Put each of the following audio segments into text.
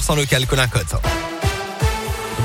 100% local, Colin Cotte.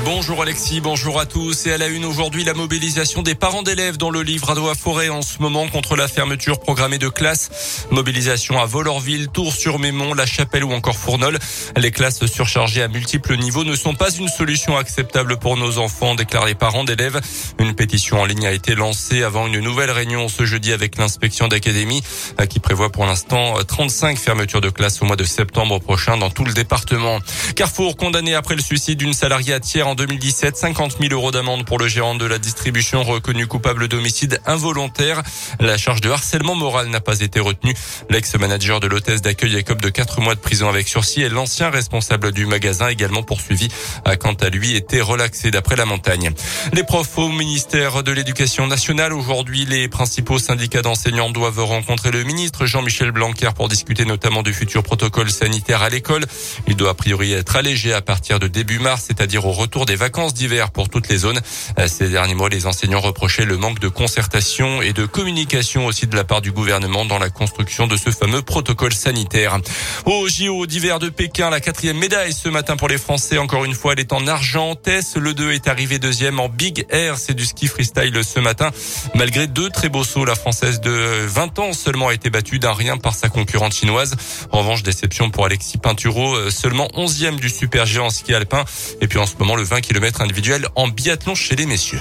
Bonjour Alexis, bonjour à tous. Et à la une aujourd'hui, la mobilisation des parents d'élèves dans le livre à Forêt en ce moment contre la fermeture programmée de classes. Mobilisation à Volorville, Tours-sur-Mémont, La Chapelle ou encore Fournol. Les classes surchargées à multiples niveaux ne sont pas une solution acceptable pour nos enfants, déclarent les parents d'élèves. Une pétition en ligne a été lancée avant une nouvelle réunion ce jeudi avec l'inspection d'académie qui prévoit pour l'instant 35 fermetures de classes au mois de septembre prochain dans tout le département. Carrefour condamné après le suicide d'une salariée à en 2017. 50 000 euros d'amende pour le gérant de la distribution reconnu coupable d'homicide involontaire. La charge de harcèlement moral n'a pas été retenue. L'ex-manager de l'hôtesse d'accueil écope de 4 mois de prison avec sursis et l'ancien responsable du magasin également poursuivi a quant à lui été relaxé d'après la montagne. Les profs au ministère de l'Éducation nationale aujourd'hui, les principaux syndicats d'enseignants doivent rencontrer le ministre Jean-Michel Blanquer pour discuter notamment du futur protocole sanitaire à l'école. Il doit a priori être allégé à partir de début mars, c'est-à-dire au retour des vacances d'hiver pour toutes les zones. Euh, ces derniers mois, les enseignants reprochaient le manque de concertation et de communication aussi de la part du gouvernement dans la construction de ce fameux protocole sanitaire. Au JO d'hiver de Pékin, la quatrième médaille ce matin pour les Français. Encore une fois, elle est en argent. Tess, le 2 est arrivé deuxième en Big Air. C'est du ski freestyle ce matin. Malgré deux très beaux sauts, la Française de 20 ans seulement a été battue d'un rien par sa concurrente chinoise. En revanche, déception pour Alexis Pinturo, euh, seulement 11e du super géant ski alpin. Et puis en ce moment, le 20 km individuel en biathlon chez les messieurs.